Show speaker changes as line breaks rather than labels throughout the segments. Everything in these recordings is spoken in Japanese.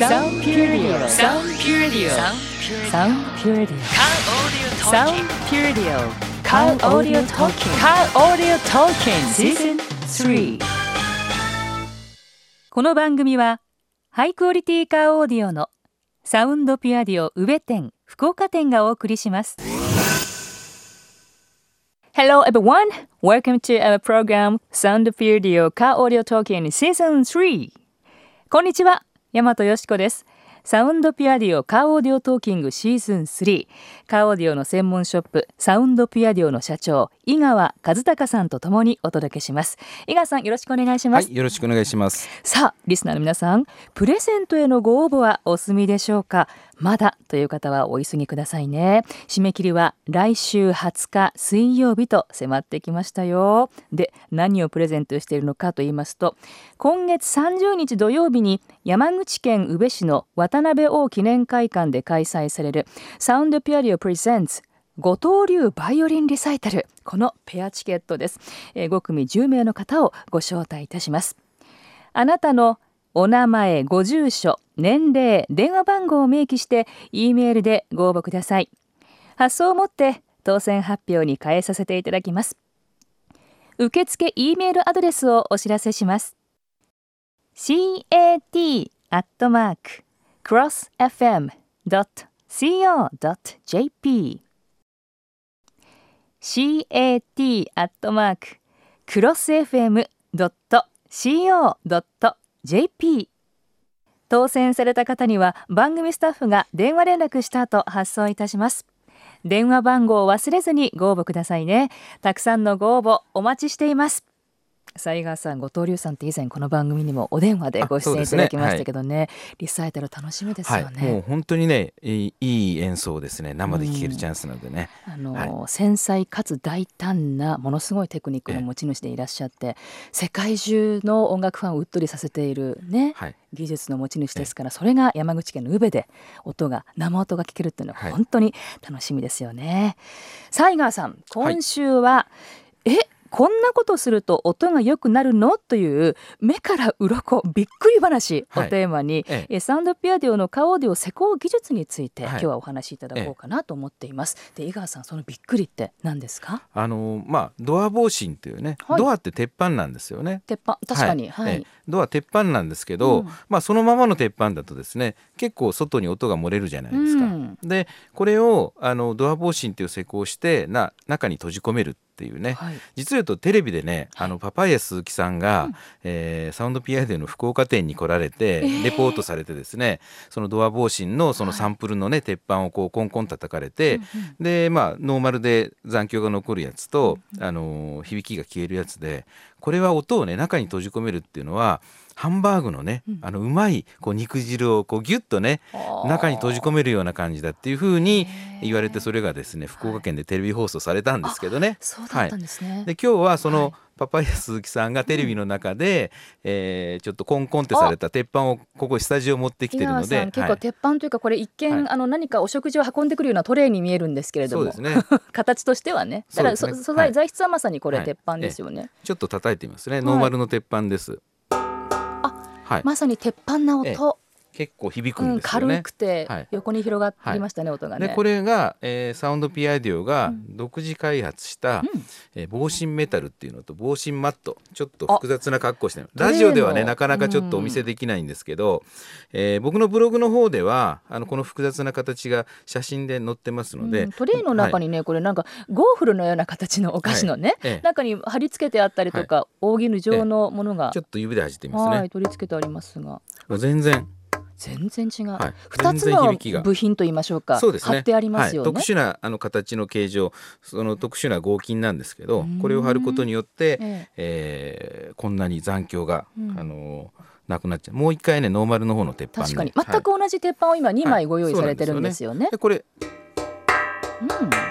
Sound Pure Radio. Sound Pure Radio. Sound Pure Radio. Sound Pure Radio. Car Audio Talking. Car Audio Talking Season 3. この番組はハイクオリティカーオーディオのサウンドピュアディオ宇部店福岡店がお送りします。Hello everyone. Welcome to our program Sound Pure Dio Car Audio Talking Season 3. こんにちは。大和よしこです。サウンドピュアディオカーオーディオトーキングシーズン3カーオーディオの専門ショップサウンドピュアディオの社長井川和孝さんとともにお届けします。井川さんよろしくお願いします、
はい、よろしくお願いします。
さあリスナーの皆さんプレゼントへのご応募はお済みでしょうか？まだという方はお急ぎくださいね。締め切りは来週20日水曜日と迫ってきましたよ。で何をプレゼントしているのかと言いますと今月30日土曜日に山口県宇部市の渡辺王記念会館で開催されるサウンドピュアリオプレゼンツ後藤流バイオリンリサイタル。このペアチケットです、え、5組10名の方をご招待いたします。あなたのお名前ご住所年齢電話番号を明記して E メールでご応募ください。発送をもって当選発表に変えさせていただきます。受付 E メールアドレスをお知らせします。Cat ア JP 当選された方には番組スタッフが電話連絡した後発送いたします。電話番号を忘れずにご応募くださいね。たくさんのご応募お待ちしています。西川さん後藤龍さんって以前この番組にもお電話でご出演いただきましたけどね、ねはい、リサイタル楽しみですよね、
はい、もう本当にねいい演奏ですね。生で聴けるチャンスなのでね、
あの、はい、繊細かつ大胆なものすごいテクニックの持ち主でいらっしゃって世界中の音楽ファンをうっとりさせているね、技術の持ち主ですからそれが山口県の宇部で音が生音が聞けるっていうのは本当に楽しみですよね。西川さん今週は、え？こんなことすると音が良くなるの？という目から鱗びっくり話をテーマに、はいええ、サウンドピアディオのカオーディオ施工技術について、はい、今日はお話しいただこうかなと思っています。で井川さんそのびっくりって何ですか？
あのまあドア防振というね、はい、ドアって鉄板なんですよね。
鉄板確かに、はい、
ドア鉄板なんですけど、うん、まあそのままの鉄板だとですね結構外に音が漏れるじゃないですか。うん、でこれをあのドア防振という施工をしてな中に閉じ込めるっていうね、はい、実は言うとテレビでねあのパパイヤ鈴木さんが、うん、えー、サウンドピアデの福岡店に来られて、レポートされてですね、そのドア防振のそのサンプルのね、はい、鉄板をこうコンコン叩かれて、うんうん、でまあノーマルで残響が残るやつと、うんうん、あの響きが消えるやつでこれは音をね中に閉じ込めるっていうのはハンバーグのね、うん、あのうまいこう肉汁をこうギュッとね中に閉じ込めるような感じだっていうふうに言われてそれがですね福岡県でテレビ放送されたんですけどね。はい、で今日はその、はい。パパイヤ鈴木さんがテレビの中で、うん、えー、ちょっとコンコンってされた鉄板をここスタジオ持ってきてるので
結構鉄板というかこれ一見、はい、あの何かお食事を運んでくるようなトレーに見えるんですけれどもね、形としてはね。だから、ね、素材、はい、材質はまさにこれ鉄板ですよね、
ちょっと叩いてみますね。ノーマルの鉄板です、
はい、まさに鉄板な音、
結構響くんですよね、
うん、軽くて横に広がっていましたね、はい、音がね。
でこれが、えー、サウンドピアディオが独自開発した、うん、えー、防振メタルっていうのと防振マット。ちょっと複雑な格好してるラジオではねなかなかちょっとお見せできないんですけど、うん、えー、僕のブログの方ではあのこの複雑な形が写真で載ってますので、うん、
トレイの中にね、はい、これなんかゴーフルのような形のお菓子のね、はい、中に貼り付けてあったりとか、はい、大絹状のものが、
ちょっと指で弾いてみますね、
取り付けてありますが。
全然
全然違う、はい、2つの部品と言いましょうか。そうです、ね、貼ってありますよ、ね。
はい、特殊なあの形の形状その特殊な合金なんですけどこれを貼ることによって、ええ。えー、こんなに残響が、うん、あのなくなっちゃう。もう一回ねノーマルの方の鉄板
確かに。全く同じ鉄板を今2枚ご用意されてるんですよね。
はい、これ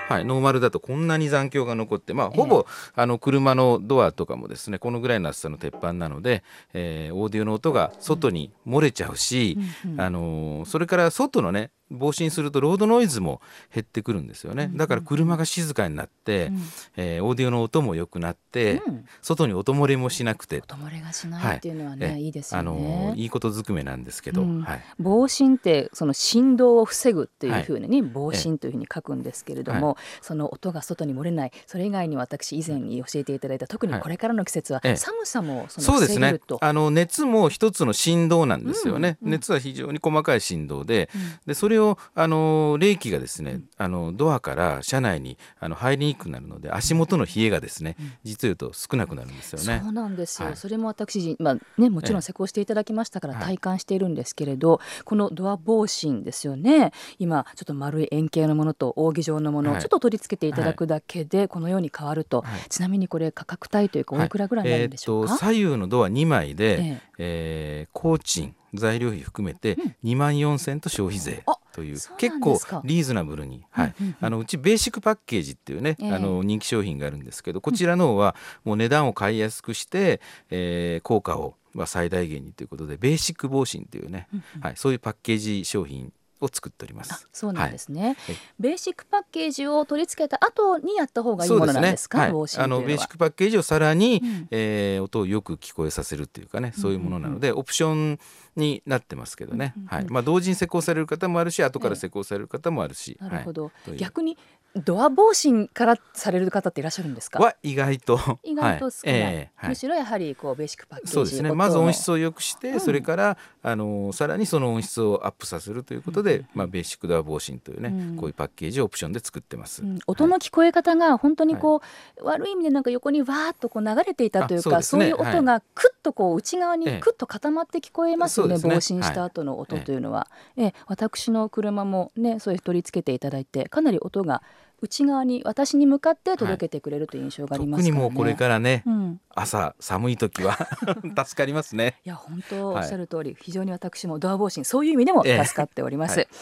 はい、ノーマルだとこんなに残響が残って、まあ、ほぼ、えー、あの車のドアとかもですねこのぐらいの厚さの鉄板なので、えー、オーディオの音が外に漏れちゃうし、うん。あのー、それから外のね防振するとロードノイズも減ってくるんですよね。だから車が静かになって、うん、えー、オーディオの音も良くなって、うん、外に音漏れもしなくて。
音漏れがしないっていうのはね、はい、いいですよね。
あのいいことずくめなんですけど、うん、はい、
防振ってその振動を防ぐっていうふうに、防振というふうに書くんですけれども、はい、その音が外に漏れない。それ以外に私以前に教えていただいた特にこれからの季節は寒さもその
そうですね。あの熱も一つの振動なんですよね、熱は非常に細かい振動で,、でそれをあの冷気がですねあのドアから車内にあの入りにくくなるので足元の冷えがですね、実を言うと少なくなるんですよね。
そうなんですよ、はい、それも私、まあね、もちろん施工していただきましたから体感しているんですけれど、はい、このドア防振ですよね。今ちょっと丸い円形のものと扇状のものをちょっと取り付けていただくだけでこのように変わると、ちなみにこれ価格帯というかおいくらぐらいになるんでしょうか、
えー、左右のドア2枚で、えー、えー、工賃材料費含めて2万4千と消費税という、結構リーズナブルに、はい、あのうちベーシックパッケージっていうね、あの人気商品があるんですけどこちらの方はもう値段を買いやすくして、えー、効果をまあ最大限にということでベーシック防振っていうね、はい、そういうパッケージ商品を作っております。
そうなんですね、はい、ベーシックパッケージを取り付けた後にやった方がいいものなんですか？
すねは。い、あのベーシックパッケージをさらに、うん、えー、音をよく聞こえさせるっていうかね、そういうものなので、オプションになってますけどね。はい。まあ同時に施工される方もあるし、後から施工される方もあるし。
なるほど。逆にドア防振からされる方っていらっしゃるんですか？
は意外と。
意外と少ない、はい。えー、むしろやはりこうベーシックパッケージ
そうですね。まず音質を良くして、うん、それからあのさらにその音質をアップさせるということで、うん、まあ、ベーシックドア防振というね、うん、こういうパッケージをオプションで作ってます、
音の聞こえ方が本当にこう、はい、悪い意味でなんか横にわーっとこう流れていたというかそう、ね,、いう音がくっとこう内側にくっと固まって聞こえますよね、え防振した後の音というのは、ええ。私の車もねそういう取り付けていただいてかなり音が内側に私に向かって届けてくれるという印象があります、
ねはい、特にもうこれからね、うん、朝寒い時は 助かりますね。
いや本当おっしゃる通り、はい、非常に私もドア防振そういう意味でも助かっております、えーはい、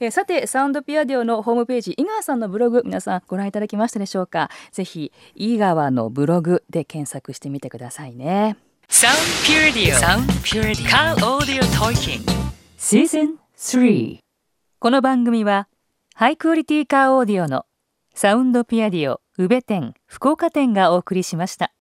えー、さてサウンドピアディオのホームページ井川さんのブログ皆さんご覧いただきましたでしょうか？ぜひ井川のブログで検索してみてくださいね。サウンドピアディオ。サウンドピアディオ。カーオーディオトーキングシーズン3この番組はハイクオリティカーオーディオのサウンドピアディオ宇部店福岡店がお送りしました。